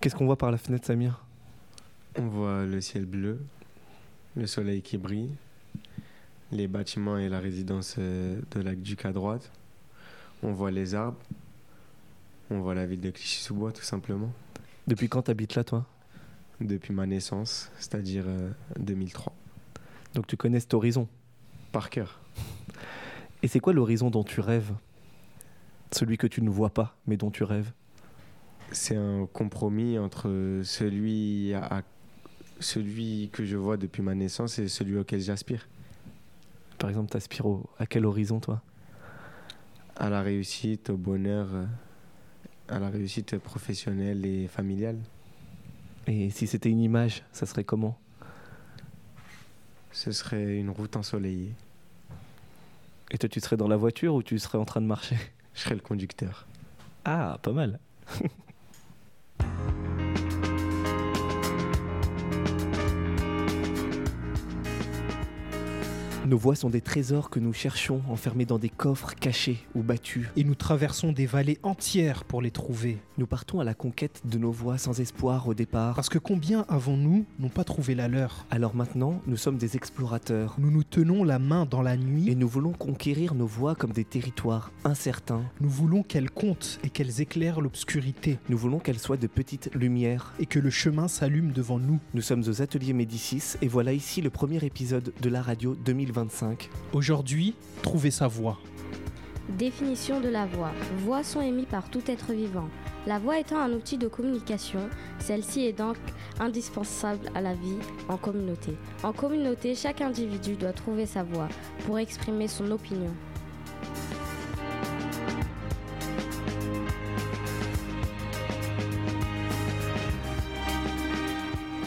Qu'est-ce qu'on voit par la fenêtre, Samir? On voit le ciel bleu, le soleil qui brille, les bâtiments et la résidence euh, de l'Aqueduc à droite. On voit les arbres. On voit la ville de Clichy-sous-Bois, tout simplement. Depuis quand t'habites là, toi? Depuis ma naissance, c'est-à-dire euh, 2003. Donc tu connais cet horizon? Par cœur. Et c'est quoi l'horizon dont tu rêves? Celui que tu ne vois pas, mais dont tu rêves? C'est un compromis entre celui, à, celui que je vois depuis ma naissance et celui auquel j'aspire. Par exemple, t'aspires au- à quel horizon, toi? À la réussite, au bonheur, euh, à la réussite professionnelle et familiale. Et si c'était une image, ça serait comment? Ce serait une route ensoleillée. Et toi, tu serais dans la voiture ou tu serais en train de marcher? Je serais le conducteur. Ah, pas mal. Nos voix sont des trésors que nous cherchons enfermés dans des coffres cachés ou battus. Et nous traversons des vallées entières pour les trouver. Nous partons à la conquête de nos voix sans espoir au départ. Parce que combien avant nous n'ont pas trouvé la leur Alors maintenant, nous sommes des explorateurs. Nous nous tenons la main dans la Et nuit. nous voulons conquérir nos voix comme des territoires incertains. Nous voulons qu'elles comptent et qu'elles éclairent l'obscurité. Nous voulons qu'elles soient de petites lumières. Et que le chemin s'allume devant nous. Nous sommes aux ateliers Médicis et voilà ici le premier épisode de la radio 2025. Aujourd'hui, trouver sa voie. Définition de la voix. Voix sont émises par tout être vivant. La voix étant un outil de communication, celle-ci est donc indispensable à la vie en communauté. En communauté, chaque individu doit trouver sa voix pour exprimer son opinion.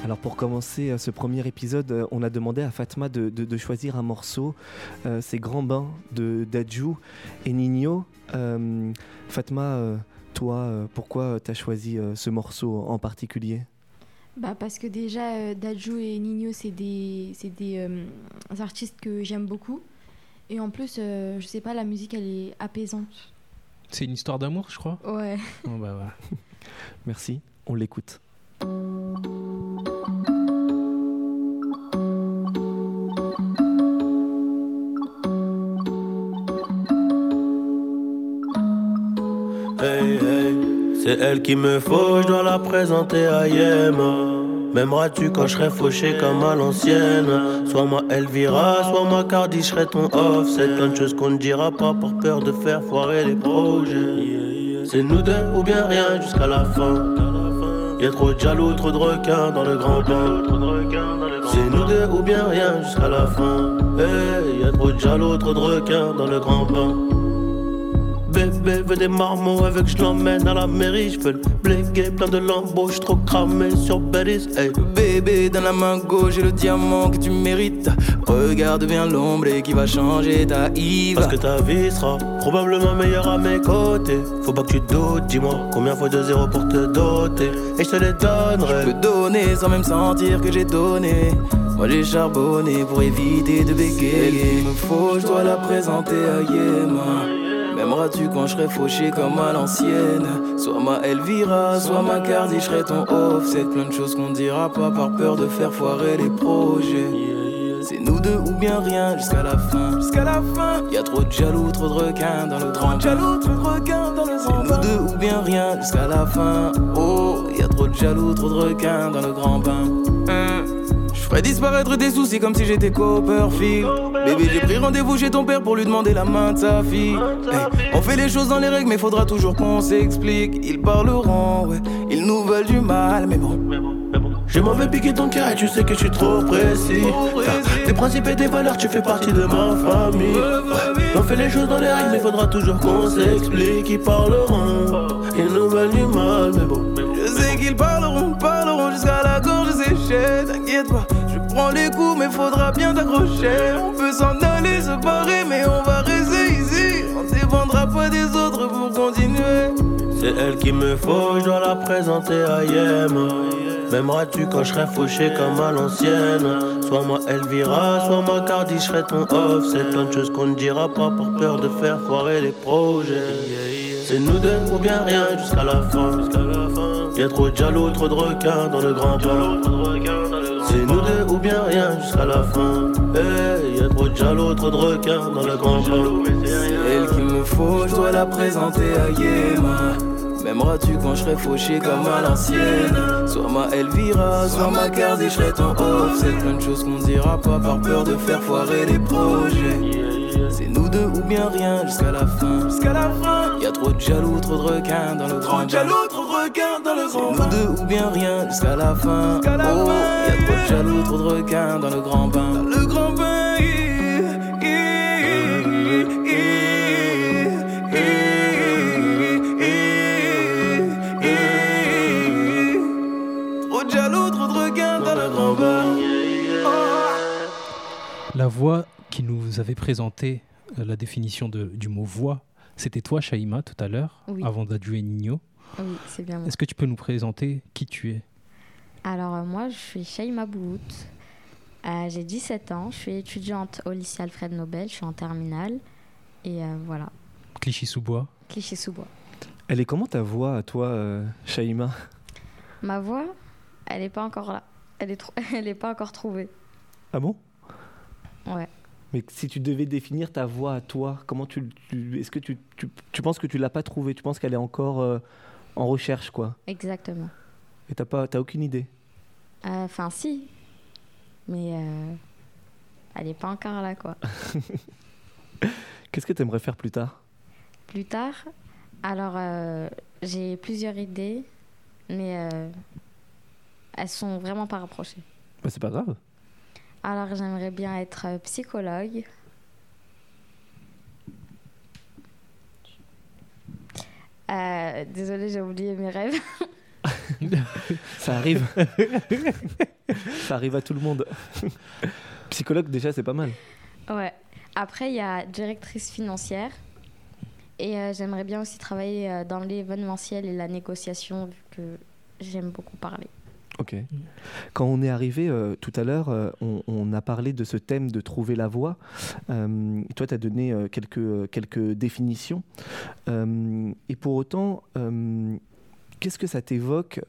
Alors pour commencer euh, ce premier épisode, euh, on a demandé à Fatma de, de- de choisir un morceau. Euh, C'est Grand Bain de Dadju et Nino. Euh, Fatma, toi, pourquoi tu as choisi ce morceau en particulier? Bah parce que déjà, euh, Dadju et Nino, c'est des, c'est des euh, artistes que j'aime beaucoup. Et en plus, euh, je sais pas, la musique, elle est apaisante. C'est une histoire d'amour, je crois? Ouais. Oh, bah, voilà. Merci, on l'écoute. C'est elle qui me faut, je dois la présenter à Yema. M'aimeras-tu quand je serai fauché comme à l'ancienne? Soit moi Elvira, soit moi Cardi, je serai ton off. C'est plein de choses qu'on ne dira pas par peur de faire foirer les projets. C'est nous deux ou bien rien jusqu'à la fin. Y'a trop de jaloux, trop de requins dans le grand bain. C'est nous deux ou bien rien jusqu'à la fin. Hey, y'a trop de jaloux, trop de requins dans le grand bain Bébé veut des marmots avec je l'emmène à la mairie Je veux le bléguer plein de lambeaux J'suis trop cramé sur Bellis hey. Bébé, dans la main gauche, j'ai le diamant que tu mérites. Regarde bien l'ombre et qui va changer ta Yves. Parce que ta vie sera probablement meilleure à mes côtés Faut pas que tu doutes, dis-moi combien faut de zéro pour te doter Et je te les Je donnerai peux donner sans même sentir que j'ai donné. Moi j'ai charbonné pour éviter de bégayer. Il me faut, je dois la présenter à Yéma. Quand je serai fauché comme à l'ancienne? Soit ma Elvira, soit ma Cardi, je serai ton off. C'est plein de choses qu'on dira pas par peur de faire foirer les projets. C'est nous deux ou bien rien jusqu'à la fin. Jusqu'à la fin. Y a trop de jaloux, trop de requins dans le grand jaloux, trop de requins dans le C'est nous deux ou bien rien jusqu'à la fin. Oh, y a trop de jaloux, trop de requins dans le grand bain. Hein. Je ferais disparaître tes soucis comme si j'étais Copperfield. Bébé, j'ai pris rendez-vous chez ton père pour lui demander la main de sa fille. Hey, on fait les choses dans les règles, mais faudra toujours qu'on s'explique. Ils parleront, ouais, ils nous veulent du mal, mais bon. Je m'en vais piquer ton cœur et tu sais que je suis trop précis. Tes principes et tes valeurs, tu fais partie de ma famille. On fait les choses dans les règles, mais faudra toujours qu'on s'explique. Ils parleront, ils nous veulent du mal, mais bon. Je sais qu'ils parleront, parleront jusqu'à la gorge séchée. T'inquiète pas, je prends les coups, mais faudra bien t'accrocher. On peut s'en aller, se barrer, mais on va rester ici. On dépendra pas des autres pour continuer. C'est elle qui me faut, je dois la présenter à Yem M'aimeras-tu quand je serai fauché comme à l'ancienne? Soit moi Elvira, soit moi Cardi, je serai ton off C'est plein de choses qu'on ne dira pas par peur de faire foirer les projets C'est nous deux ou bien rien jusqu'à la fin Y'a trop de jaloux, trop de requins dans le grand bain. C'est nous deux ou bien rien jusqu'à la fin. Hey, y'a trop de jaloux, trop de requins dans le grand bain. C'est elle qu'il me faut, je dois la présenter à Yéma. M'aimeras-tu quand je serai fauché comme à l'ancienne Soit ma Elvira, soit ma Cardi, je serai ton off C'est plein de choses qu'on dira pas par peur de faire foirer les projets C'est nous deux ou bien rien jusqu'à la fin Jusqu'à la fin Y'a trop de jaloux, trop de requins dans le grand jaloux, requins dans le grand nous deux ou bien rien jusqu'à la fin Oh, y'a trop de jaloux, trop de requins dans le grand bain Dans le grand bain yeah, yeah, yeah, yeah. Trop de jaloux, trop de requins dans le grand bain La voix qui nous avait présenté euh, la définition de- du mot voix, c'était toi, Shaima, tout à l'heure, Oui. avant d'adjouer Nino. Oui, c'est bien moi. Est-ce que tu peux nous présenter qui tu es? Alors, euh, moi, je suis Shaima Bouhout. Euh, J'ai 17 ans. Je suis étudiante au lycée Alfred Nobel. Je suis en terminale. Et euh, voilà, Clichy-sous-Bois Clichy-sous-Bois. Elle est comment ta voix à toi, euh, Shaima? Ma voix, elle n'est pas encore là. Elle est, trou- elle est pas encore trouvée. Ah bon? Ouais. Mais si tu devais définir ta voix à toi, comment tu, tu- est-ce que tu, tu, tu penses que tu l'as pas trouvée? Tu penses qu'elle est encore euh, en recherche, quoi Exactement. Et t'as pas, t'as aucune idée? Euh, Enfin, si. Mais euh, elle n'est pas encore là, quoi. Qu'est-ce que tu aimerais faire plus tard? Plus tard, alors euh, j'ai plusieurs idées, mais elles sont vraiment pas rapprochées. bah, C'est pas grave. Alors j'aimerais bien être psychologue. Euh, désolée, j'ai oublié mes rêves. Ça arrive. Ça arrive à tout le monde. Psychologue, déjà, c'est pas mal. Ouais. Après, il y a directrice financière. Et euh, j'aimerais bien aussi travailler euh, dans l'événementiel et la négociation, vu que j'aime beaucoup parler. Ok. Quand on est arrivé euh, tout à l'heure, euh, on, a parlé de ce thème de trouver la voie. Euh, toi, tu as donné quelques, quelques définitions. Et pour autant, qu'est-ce que ça t'évoque,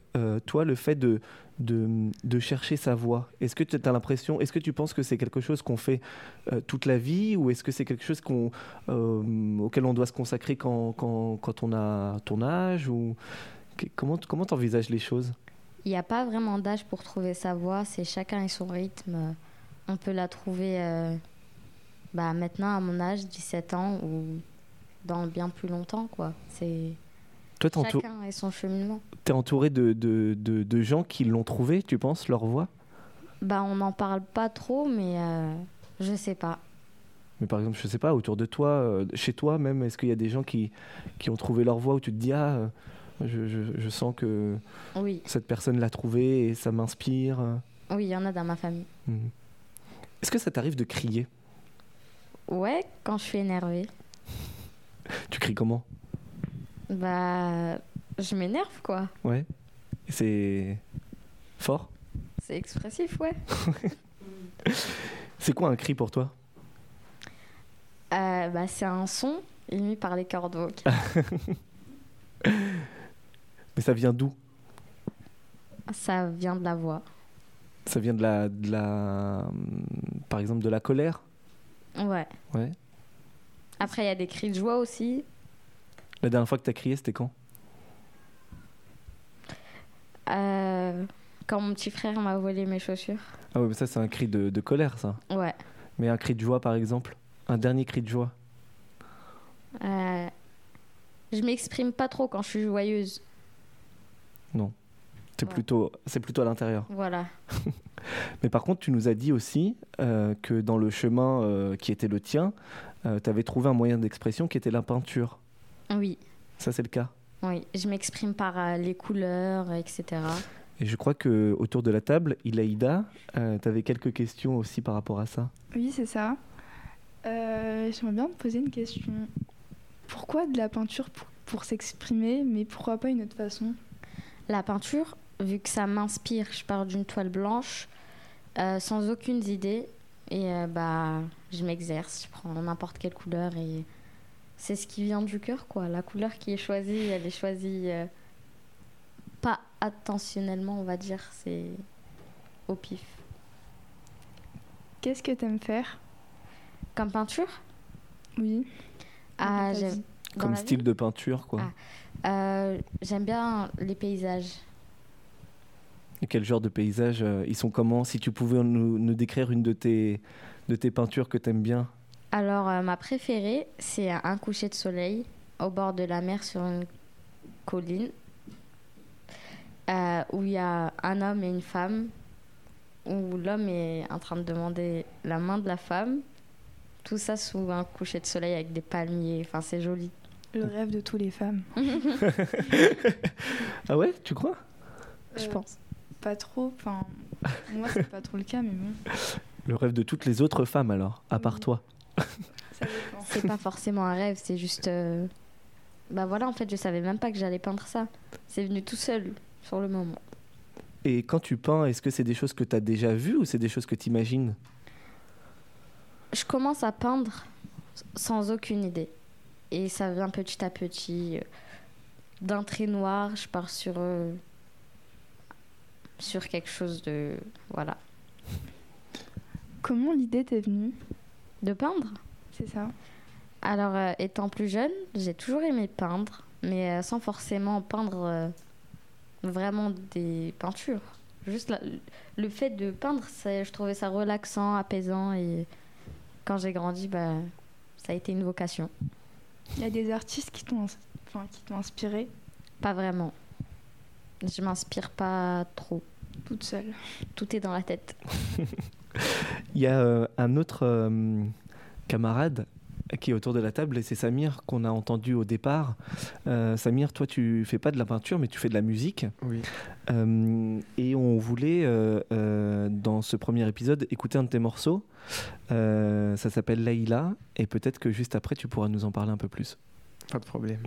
toi, le fait de, de, chercher sa voie? Est-ce que tu as l'impression, est-ce que tu penses que c'est quelque chose qu'on fait toute la vie ou est-ce que c'est quelque chose qu'on, auquel on doit se consacrer quand, quand, quand on a ton âge ou... Comment comment t'envisages les choses? Il n'y a pas vraiment d'âge pour trouver sa voie, c'est chacun et son rythme. On peut la trouver euh, bah, maintenant à mon âge, 17 ans, ou dans bien plus longtemps. quoi. C'est Toi, t'es Chacun et son cheminement. T'es entouré de, de, de, de gens qui l'ont trouvé, tu penses, leur voix? Bah, on n'en parle pas trop, mais euh, je sais pas. Mais par exemple, je sais pas, autour de toi, euh, chez toi même, est-ce qu'il y a des gens qui, qui ont trouvé leur voix où tu te dis, ah, euh, je, je, je sens que Oui, cette personne l'a trouvé et ça m'inspire oui, il y en a dans ma famille. Mhm. Est-ce que ça t'arrive de crier? Ouais, quand je suis énervée, Tu cries comment? Bah, je m'énerve, quoi. Ouais. C'est fort? C'est expressif, ouais. C'est quoi un cri pour toi? Euh, bah, c'est un son émis par les cordes vocales. Mais ça vient d'où? Ça vient de la voix. Ça vient de la, de la. Par exemple, de la colère? Ouais. Ouais. Après, il y a des cris de joie aussi. La dernière fois que t'as crié, c'était quand? Euh, quand mon petit frère m'a volé mes chaussures. Ah ouais, mais ça, c'est un cri de, de colère, ça. Ouais. Mais un cri de joie, par exemple? Un dernier cri de joie? Euh, je m'exprime pas trop quand je suis joyeuse. C'est Ouais. plutôt, c'est plutôt à l'intérieur. Voilà. Mais par contre, tu nous as dit aussi euh, que dans le chemin euh, qui était le tien, tu avais trouvé un moyen d'expression qui était la peinture. Oui. Ça, c'est le cas. Oui. Je m'exprime par euh, les couleurs, etc. Et je crois que autour de la table, Ilaïda, tu avais quelques questions aussi par rapport à ça. Oui, c'est ça. Euh, J'aimerais bien te poser une question. Pourquoi de la peinture pour, pour s'exprimer, mais pourquoi pas une autre façon? La peinture, vu que ça m'inspire, je pars d'une toile blanche euh, sans aucune idée et euh, bah je m'exerce, je prends n'importe quelle couleur et c'est ce qui vient du cœur quoi. La couleur qui est choisie, elle est choisie euh, pas attentionnellement, on va dire. C'est au pif. Qu'est-ce que t'aimes faire? Comme peinture? Oui. ah, j'aime- Comme style de peinture, quoi. Ah. Euh, J'aime bien les paysages. Et quel genre de paysage euh, Ils sont comment? Si tu pouvais nous, nous décrire une de tes, de tes peintures que t'aimes bien. Alors, euh, ma préférée, c'est un coucher de soleil au bord de la mer sur une colline où il y a un homme et une femme, où l'homme est en train de demander la main de la femme. Tout ça sous un coucher de soleil avec des palmiers. Enfin, c'est joli. Le rêve de toutes les femmes. Ah ouais, tu crois? Je Euh, pense. Pas trop. Enfin, moi, c'est pas trop le cas, mais bon. Le rêve de toutes les autres femmes alors, à part Oui. toi. C'est pas forcément un rêve, c'est juste. euh, Bah voilà, en fait, je savais même pas que j'allais peindre ça. C'est venu tout seul sur le moment. Et quand tu peins, est-ce que c'est des choses que tu as déjà vues ou c'est des choses que tu imagines je commence à peindre sans aucune idée. Et ça vient petit à petit. euh, D'un trait noir, je pars sur, euh, sur quelque chose de. Voilà. Comment l'idée t'est venue? De peindre? C'est ça. Alors, euh, étant plus jeune, j'ai toujours aimé peindre, mais euh, sans forcément peindre vraiment des peintures. Juste la- le fait de peindre, je trouvais ça relaxant, apaisant, et quand j'ai grandi, bah, ça a été une vocation. Il y a des artistes qui t'ont enfin, qui t'ont inspiré Pas vraiment. Je m'inspire pas trop. toute seule. Tout est dans la tête. Il y a euh, un autre euh, camarade qui est autour de la table et c'est Samir qu'on a entendu au départ. Euh, Samir, toi tu fais pas de la peinture mais tu fais de la musique. Oui. Euh, et on voulait, euh, dans ce premier épisode, écouter un de tes morceaux. Ça s'appelle Laïla. Et peut-être que juste après, tu pourras nous en parler un peu plus. Pas de problème.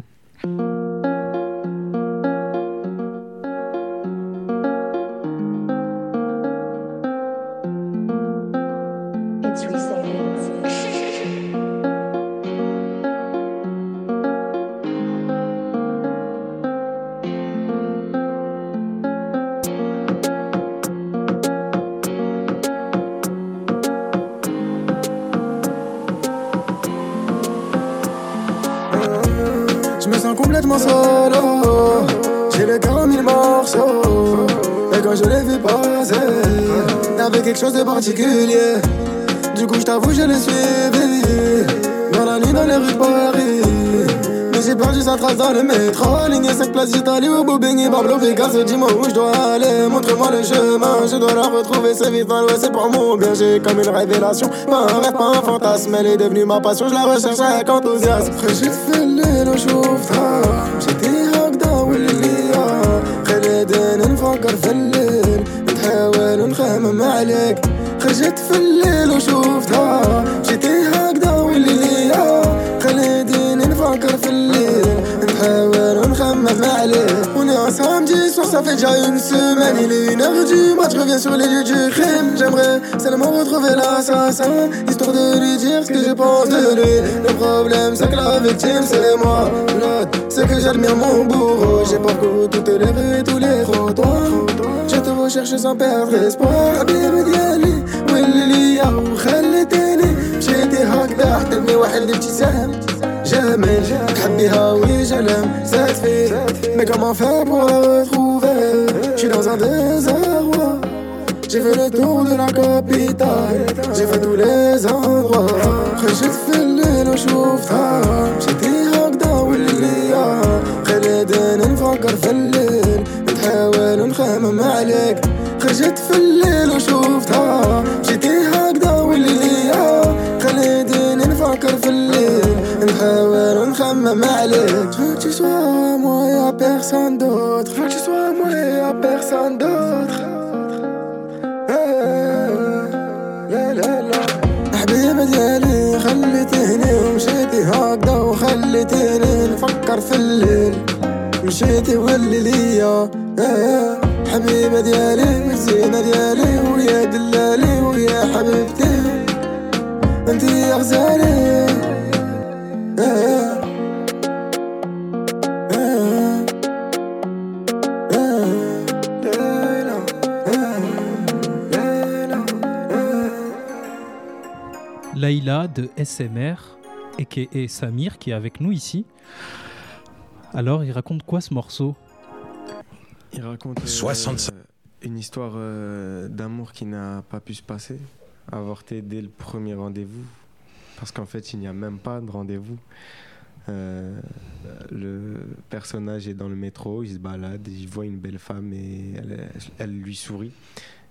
le métro. Ligne 5 place, j'étais allé au Bobigny, Pablo Picasso. Dis-moi où je dois aller. Montre-moi le chemin. Je dois la retrouver, c'est vite dans l'ouest, c'est pour mon bien. J'ai comme une révélation. Pas un rêve, pas un fantasme. Elle est devenue ma passion, je la recherche avec enthousiasme. خرجت في الليل وشوفتها مشيتي هكذا والليا خلينا نفكر في الليل نحاول نخمم عليك خرجت في الليل وشوفتها مشيتي نحاول نخمم عليك On est un samedi soir, ça fait déjà une semaine Il est une heure du match, je reviens sur les lieux du crime J'aimerais seulement retrouver l'assassin Histoire de lui dire ce que je pense de lui Le problème c'est que la victime c'est moi L'autre c'est que j'admire mon bourreau J'ai parcouru toutes les rues et tous les trottoirs Je te recherche sans perdre espoir حبيبي ديالي واللي ليا وخليتني مشيتي هكذا حتلني واحد الابتسام Jamais تحبيها oui je l'aime cette fille Mais comment faire pour la retrouver Je suis dans un désarroi J'ai fait le tour de la capitale J'ai fait tous les endroits خرجت في الليل وشوفتها مشيتي هكذا والليا خلينا نفكر في الليل نحاول نخمم عليك خرجت في الليل وشوفتها نخمم عليك Je veux que tu sois moi et à personne d'autre. Je veux que tu sois moi et à personne d'autre. لا حبيبة ديالي خليتيني ومشيتي هكذا وخليتيني نفكر في الليل. مشيتي واللي ليا آه، حبيبة ديالي والزينة ديالي. ويا دلالي ويا حبيبتي. انتي يا غزالي. Laïla de SMR et, Samir qui est avec nous ici. Alors, il raconte quoi ce morceau? Il raconte euh, 65. une histoire euh, d'amour qui n'a pas pu se passer, avorté dès le premier rendez-vous, parce qu'en fait il n'y a même pas de rendez-vous. Euh, le personnage est dans le métro, il se balade, il voit une belle femme et elle, elle lui sourit.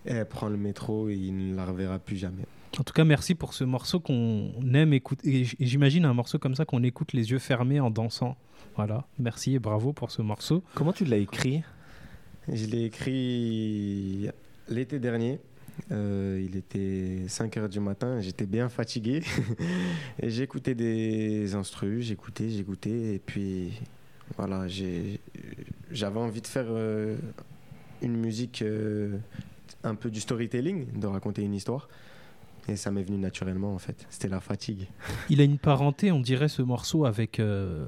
Et elle prend le métro et il ne la reverra plus jamais. En tout cas, merci pour ce morceau qu'on aime écouter. J'imagine un morceau comme ça qu'on écoute les yeux fermés en dansant. Voilà, merci et bravo pour ce morceau. Comment tu l'as écrit? Je l'ai écrit l'été dernier. Euh, il était 5 heures du matin, j'étais bien fatigué. et j'écoutais des instrus, j'écoutais, j'écoutais. Et puis voilà, j'avais envie de faire euh, une musique, euh, un peu du storytelling, de raconter une histoire. Et ça m'est venu naturellement en fait. C'était la fatigue. Il a une parenté, on dirait, ce morceau avec euh,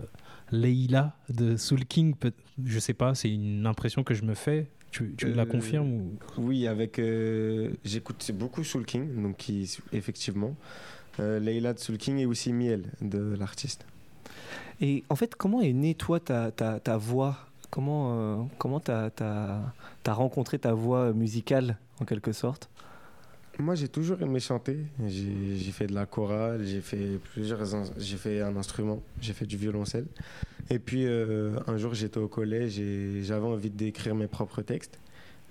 Leila de Soul King. Je sais pas, c'est une impression que je me fais. Tu, tu me la Euh, confirmes ou... Oui, avec. euh, J'écoute beaucoup Soul King, donc qui, effectivement. Euh, Leila de Soul King et aussi Miel de l'artiste. Et en fait, comment est née, toi, ta, ta, ta voix? Comment euh, comment t'as as, rencontré ta voix musicale, en quelque sorte? Moi, j'ai toujours aimé chanter. J'ai fait de la chorale, j'ai fait plusieurs. J'ai fait un instrument, j'ai fait du violoncelle. Et puis, euh, un jour, j'étais au collège et j'avais envie d'écrire mes propres textes.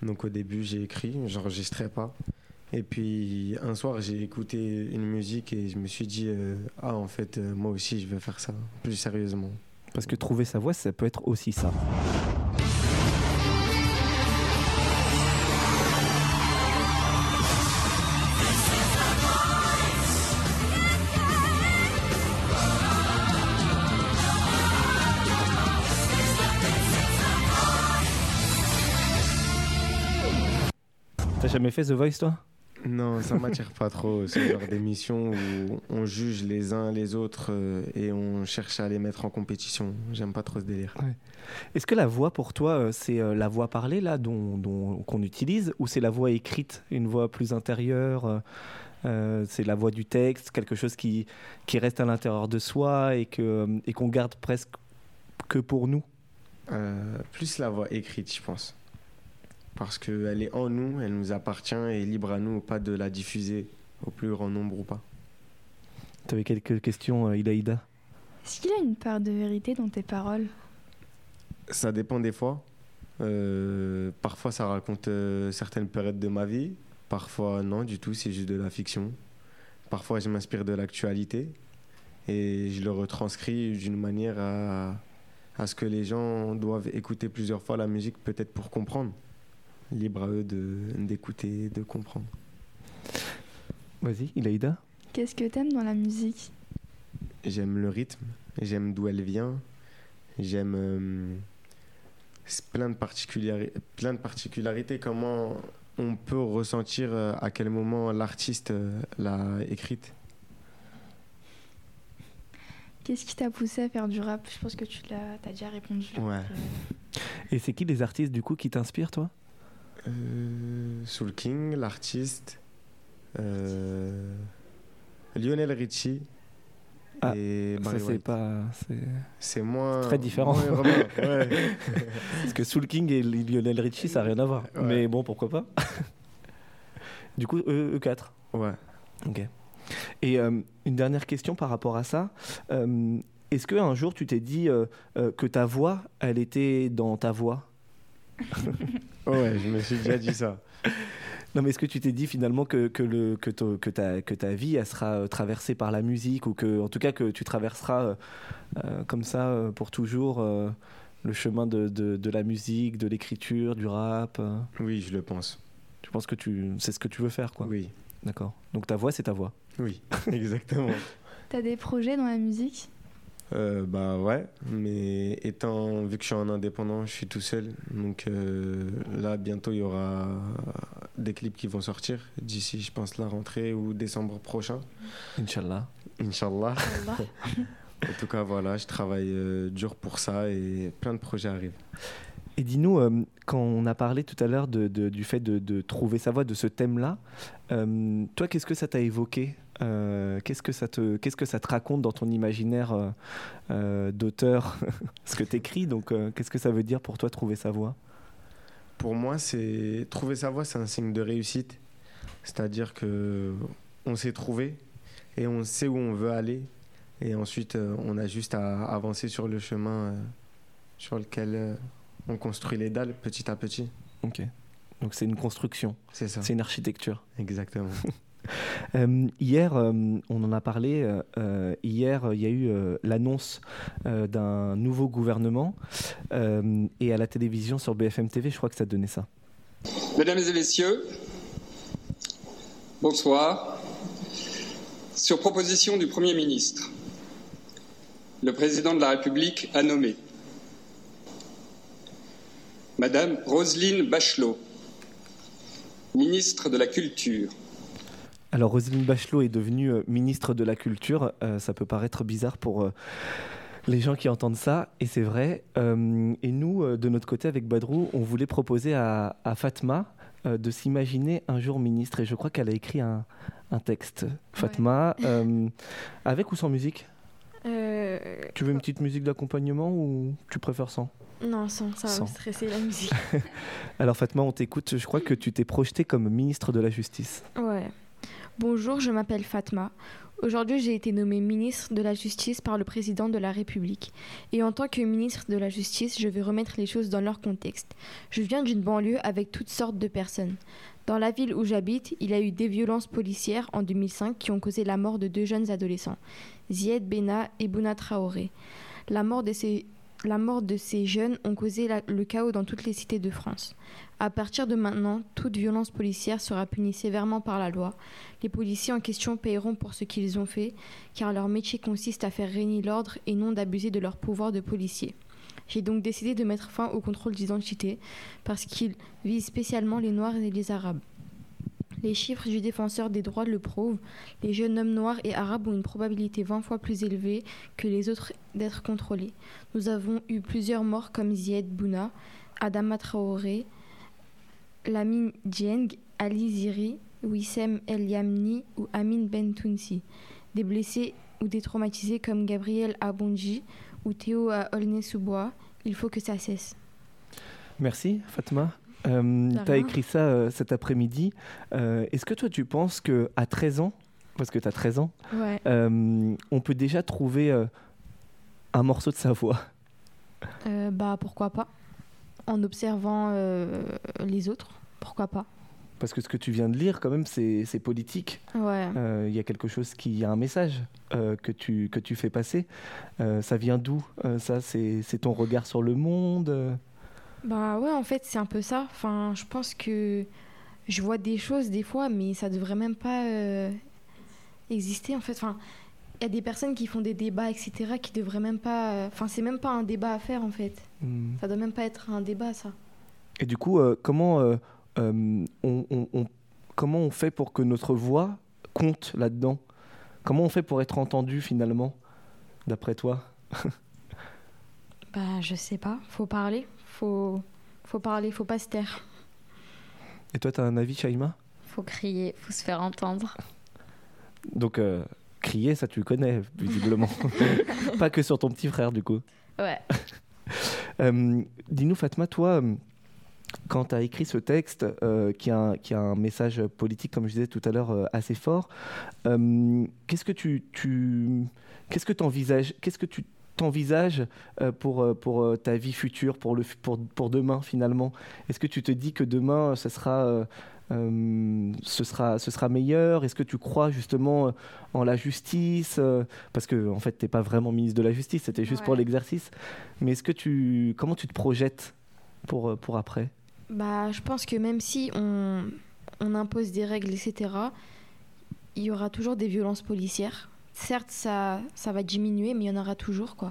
Donc, au début, j'ai écrit, j'enregistrais pas. Et puis, un soir, j'ai écouté une musique et je me suis dit, euh, ah, en fait, euh, moi aussi, je vais faire ça, plus sérieusement. Parce que trouver sa voix, ça peut être aussi ça. Jamais fait The Voice, toi? Non, ça m'attire pas trop, ce genre d'émission où on juge les uns les autres euh, et on cherche à les mettre en compétition. J'aime pas trop ce délire. Est-ce que la voix pour toi, euh, c'est euh, la voix parlée là dont, dont- qu'on utilise ou c'est la voix écrite, une voix plus intérieure euh, C'est la voix du texte, quelque chose qui, qui reste à l'intérieur de soi et, euh, et qu'on garde presque que pour nous? Euh, plus la voix écrite, je pense. Parce qu'elle est en nous, elle nous appartient et libre à nous ou pas de la diffuser au plus grand nombre ou pas. Tu avais quelques questions, euh, Ilaïda Est-ce qu'il y a une part de vérité dans tes paroles? Ça dépend des fois. Euh, parfois, ça raconte euh, certaines périodes de ma vie. Parfois, non, du tout, c'est juste de la fiction. Parfois, je m'inspire de l'actualité et je le retranscris d'une manière à, à ce que les gens doivent écouter plusieurs fois la musique, peut-être pour comprendre. Libre à eux de- d'écouter, de comprendre. Vas-y, Ilaïda Qu'est-ce que t'aimes dans la musique? J'aime le rythme, j'aime d'où elle vient, j'aime euh, c'est plein, de particulari- plein de particularités, comment on peut ressentir euh, à quel moment l'artiste euh, l'a écrite. Qu'est-ce qui t'a poussé à faire du rap? Je pense que tu l'as as déjà répondu. Ouais. Euh, Et c'est qui les artistes du coup qui t'inspirent, toi? Euh, Soul King, l'artiste, euh, Lionel Richie Ah, et Ça, Barry c'est White. pas. c'est- C'est moins. très différent. moins urbain, ouais. Parce que Soul King et Lionel Richie, ça n'a rien à voir. Ouais. Mais bon, pourquoi pas Du coup, E- E4. ouais. Ok. Et euh, une dernière question par rapport à ça. Euh, Est-ce qu'un jour tu t'es dit euh, euh, que ta voix, elle était dans ta voix? Ouais, je me suis déjà dit ça. Non, mais est-ce que tu t'es dit finalement que, que, le, que, to- que, ta, que ta vie, elle sera euh, traversée par la musique ou que, en tout cas, que tu traverseras euh, euh, comme ça pour toujours euh, le chemin de, de, de la musique, de l'écriture, du rap euh Oui, je le pense. Tu penses que tu, c'est ce que tu veux faire, quoi Oui, D'accord. Donc ta voix, c'est ta voix. oui, exactement. T'as des projets dans la musique? Euh, bah ouais, mais étant vu que je suis en indépendant, je suis tout seul. Donc euh, là, bientôt, il y aura des clips qui vont sortir d'ici, je pense, la rentrée ou décembre prochain. Inch'Allah. Inch'Allah. Inch'Allah. En tout cas, voilà, je travaille euh, dur pour ça et plein de projets arrivent. Et dis-nous, euh, quand on a parlé tout à l'heure du fait de, trouver sa voix, de ce thème-là, euh, toi, qu'est-ce que ça t'a évoqué Euh, Qu'est-ce que ça te, qu'est-ce que ça te raconte dans ton imaginaire d'auteur, ce que t'écris Donc, qu'est-ce que ça veut dire pour toi trouver sa voix? Pour moi, c'est trouver sa voie, c'est un signe de réussite. C'est-à-dire que on s'est trouvé et on sait où on veut aller. Et ensuite, on a juste à avancer sur le chemin sur lequel on construit les dalles petit à petit. Ok. Donc, c'est une construction, C'est ça. c'est une architecture. Exactement. Euh, hier, euh, on en a parlé. euh, hier, il y a eu euh, l'annonce euh, d'un nouveau gouvernement. euh, et à la télévision sur BFM TV, je crois que ça donnait ça. Mesdames et messieurs, bonsoir. Sur proposition du Premier ministre, le Président de la République a nommé Madame Roselyne Bachelot, ministre de la Culture. Alors, Roselyne Bachelot est devenue euh, ministre de la Culture. Euh, ça peut paraître bizarre pour euh, les gens qui entendent ça, et c'est vrai. Euh, et nous, de notre côté, avec Badrou, on voulait proposer à, à Fatma euh, de s'imaginer un jour ministre. Et je crois qu'elle a écrit un, un texte. Fatma, euh, avec ou sans musique? Euh, Tu veux une petite musique d'accompagnement ou tu préfères sans? Non, sans, ça va Sans. me stresser la musique. Alors Fatma, on t'écoute. Je crois que tu t'es projetée comme ministre de la Justice. Ouais. Bonjour, je m'appelle Fatma. Aujourd'hui, j'ai été nommée ministre de la Justice par le président de la République. Et en tant que ministre de la Justice, je vais remettre les choses dans leur contexte. Je viens d'une banlieue avec toutes sortes de personnes. Dans la ville où j'habite, il y a eu des violences policières en 2005 qui ont causé la mort de deux jeunes adolescents, Zied Bena et Bouna Traoré. La mort de ces, la mort de ces jeunes ont causé le chaos dans toutes les cités de France. À partir de maintenant, toute violence policière sera punie sévèrement par la loi. Les policiers en question paieront pour ce qu'ils ont fait, car leur métier consiste à faire régner l'ordre et non d'abuser de leur pouvoir de policier. J'ai donc décidé de mettre fin au contrôle d'identité, parce qu'il vise spécialement les Noirs et les Arabes. Les chiffres du défenseur des droits le prouvent, les jeunes hommes noirs et arabes ont une probabilité 20 fois plus élevée que les autres d'être contrôlés. Nous avons eu plusieurs morts comme Zied Bouna, Adama Traoré, Lamine Dieng, Ali Ziri, Wissem El Yamni ou Amin Ben Tounsi. Des blessés ou des traumatisés comme Gabriel Abonji ou Théo à Aulnay-sous-Bois. Il faut que ça cesse. Merci Fatma. Euh, tu as écrit ça euh, cet après-midi. Euh, Est-ce que toi tu penses que à 13 ans, parce que tu as 13 ans, Ouais. euh, on peut déjà trouver un morceau de sa voix? Bah pourquoi pas En observant les autres, pourquoi pas Parce que ce que tu viens de lire, quand même, c'est politique. Ouais. Euh, Il y a quelque chose qui, il y a un message euh, que, tu, que tu fais passer. Euh, ça vient d'où Ça, c'est ton regard sur le monde Bah ouais, en fait, c'est un peu ça. Enfin, je pense que je vois des choses des fois, mais ça devrait même pas euh, exister en fait. Enfin, il y a des personnes qui font des débats, etc., qui devraient même pas. euh, Enfin, c'est même pas un débat à faire en fait. Hmm. Ça doit même pas être un débat, ça. Et du coup, euh, comment, on, on- on- comment on fait pour que notre voix compte là-dedans? Comment on fait pour être entendu finalement, d'après toi? Bah, je sais pas. Faut parler. Faut, faut parler. Faut pas se taire. Et toi, tu as un avis, Shaima? Faut crier, faut se faire entendre. Donc, euh, crier, ça tu le connais, visiblement. Pas que sur ton petit frère, du coup. Ouais. Euh, Dis-nous, Fatma, toi, euh, quand tu as écrit ce texte euh, qui, a un, qui a un message politique, comme je disais tout à l'heure, euh, assez fort, euh, qu'est-ce que tu, tu qu'est-ce que envisages Qu'est-ce que tu t'envisages euh, pour, euh, pour euh, ta vie future, pour, le, pour, pour demain finalement? Est-ce que tu te dis que demain, ce sera, euh, ce sera, ce sera meilleur? Est-ce que tu crois justement en la justice Parce que en fait, tu n'es pas vraiment ministre de la Justice, c'était juste pour l'exercice. Mais est-ce que tu, comment tu te projettes pour, pour après? Bah, je pense que même si on, on impose des règles, etc., il y aura toujours des violences policières. Certes, ça, ça va diminuer, mais il y en aura toujours, quoi.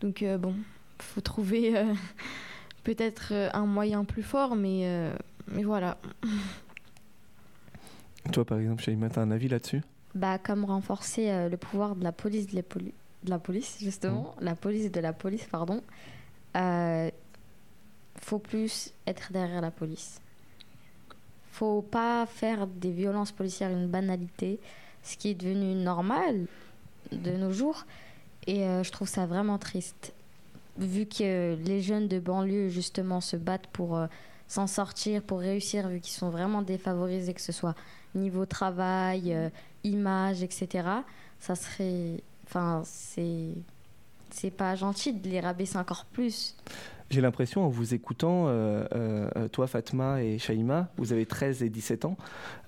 Donc, euh, bon, faut trouver euh, peut-être euh, un moyen plus fort, mais, euh, mais voilà. Toi, par exemple, Shaima, tu as un avis là-dessus? Bah, comme renforcer euh, le pouvoir de la police, de, la poli- de la police justement, Mmh. la police de la police, pardon. Euh, faut plus être derrière la police. Faut pas faire des violences policières une banalité, ce qui est devenu normal de nos jours. Et euh, je trouve ça vraiment triste. Vu que les jeunes de banlieue, justement, se battent pour euh, s'en sortir, pour réussir, vu qu'ils sont vraiment défavorisés, que ce soit niveau travail, euh, image, etc. Ça serait. Enfin, c'est. C'est pas gentil de les rabaisser encore plus. J'ai l'impression, en vous écoutant, euh, euh, toi, Fatma et Shaima, vous avez 13 et 17 ans,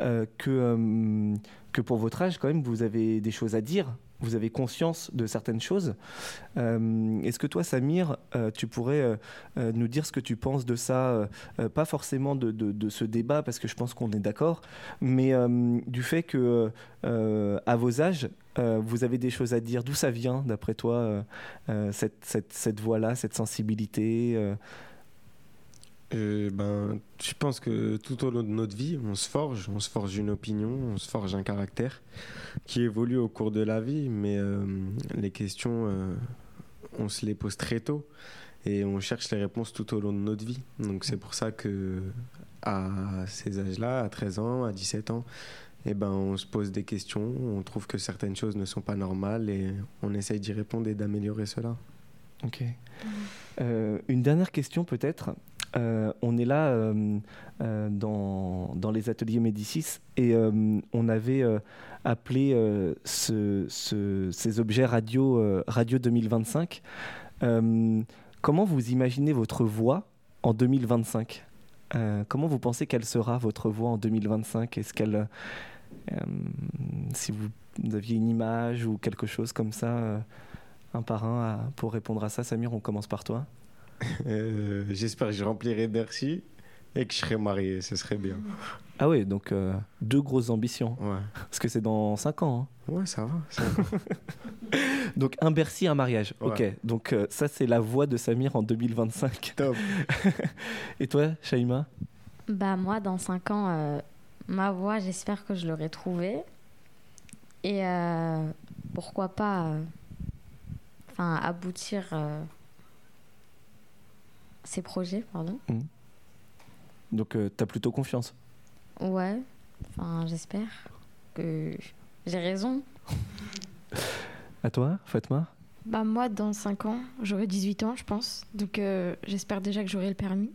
euh, que, que pour votre âge, quand même, vous avez des choses à dire. Vous avez conscience de certaines choses. Euh, Est-ce que toi, Samir, euh, tu pourrais euh, nous dire ce que tu penses de ça Pas forcément de, ce débat, parce que je pense qu'on est d'accord, mais du fait que, à vos âges, vous avez des choses à dire. D'où ça vient, d'après toi, cette voix-là, cette sensibilité euh, ben, je pense que tout au long de notre vie, on se forge, on se forge une opinion, on se forge un caractère qui évolue au cours de la vie, mais euh, les questions, euh, on se les pose très tôt et on cherche les réponses tout au long de notre vie. Donc c'est pour ça que à ces âges-là, à 13 ans, à 17 ans, eh ben, on se pose des questions, on trouve que certaines choses ne sont pas normales et on essaye d'y répondre et d'améliorer cela. Ok. Euh, une dernière question peut-être. Euh, on est là euh, euh, dans, les ateliers Médicis et on avait appelé ce- ce- ces objets radio, radio 2025. Euh, comment vous imaginez votre voix en 2025 Euh, Comment vous pensez qu'elle sera votre voix en 2025 Est-ce qu'elle, si vous aviez une image ou quelque chose comme ça, un par un, pour répondre à ça, Samir, on commence par toi. Euh, J'espère que je remplirai Bercy et que je serai marié, ce serait bien. Ah oui, donc euh, deux grosses ambitions. Ouais. Parce que c'est dans 5 ans. hein. Ouais, ça va. ça va. Donc un Bercy, un mariage. Ouais. Ok, donc euh, ça c'est la voix de Samir en 2025. Top. Et toi, Shaima Bah moi, dans 5 ans, euh, ma voix, j'espère que je l'aurai trouvée. Et euh, pourquoi pas euh, enfin, aboutir euh, ces projets, pardon. Donc euh, t'as plutôt confiance. Ouais, enfin j'espère que j'ai raison. À toi, Fatma? Bah moi, dans 5 ans, j'aurai 18 ans, je pense. Donc euh, j'espère déjà que j'aurai le permis.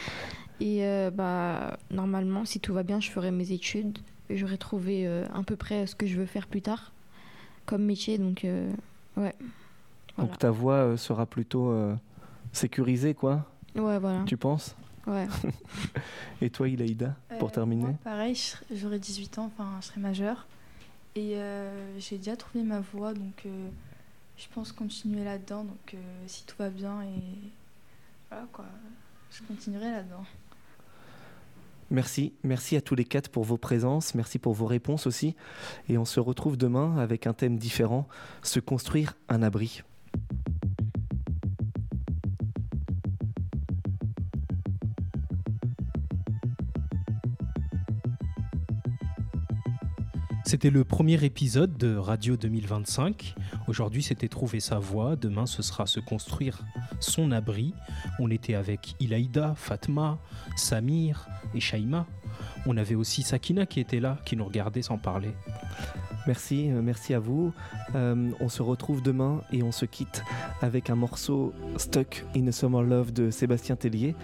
et euh, bah normalement, si tout va bien, je ferai mes études. Et j'aurai trouvé euh, à peu près ce que je veux faire plus tard comme métier. Donc euh, ouais. Voilà. Donc ta voix sera plutôt sécurisée, quoi Ouais, voilà. Tu penses? Ouais. Et toi, Ilaïda, pour Euh, terminer? moi, pareil, j'aurai 18 ans, enfin, je serai majeure. Et euh, j'ai déjà trouvé ma voie, donc euh, je pense continuer là-dedans. Donc euh, si tout va bien, et voilà quoi, je continuerai là-dedans. Merci, merci à tous les quatre pour vos présences, merci pour vos réponses aussi. Et on se retrouve demain avec un thème différent, se construire un abri. C'était le premier épisode de Radio 2025. Aujourd'hui, c'était trouver sa voie. Demain, ce sera se construire son abri. On était avec Ilaïda, Fatma, Samir et Shaima. On avait aussi Sakina qui était là, qui nous regardait sans parler. Merci, euh, merci à vous. Euh, on se retrouve demain et on se quitte avec un morceau Stuck in a Summer Love de Sébastien Tellier.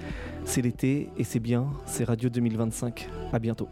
C'est l'été et c'est bien, c'est Radio 2025. À bientôt.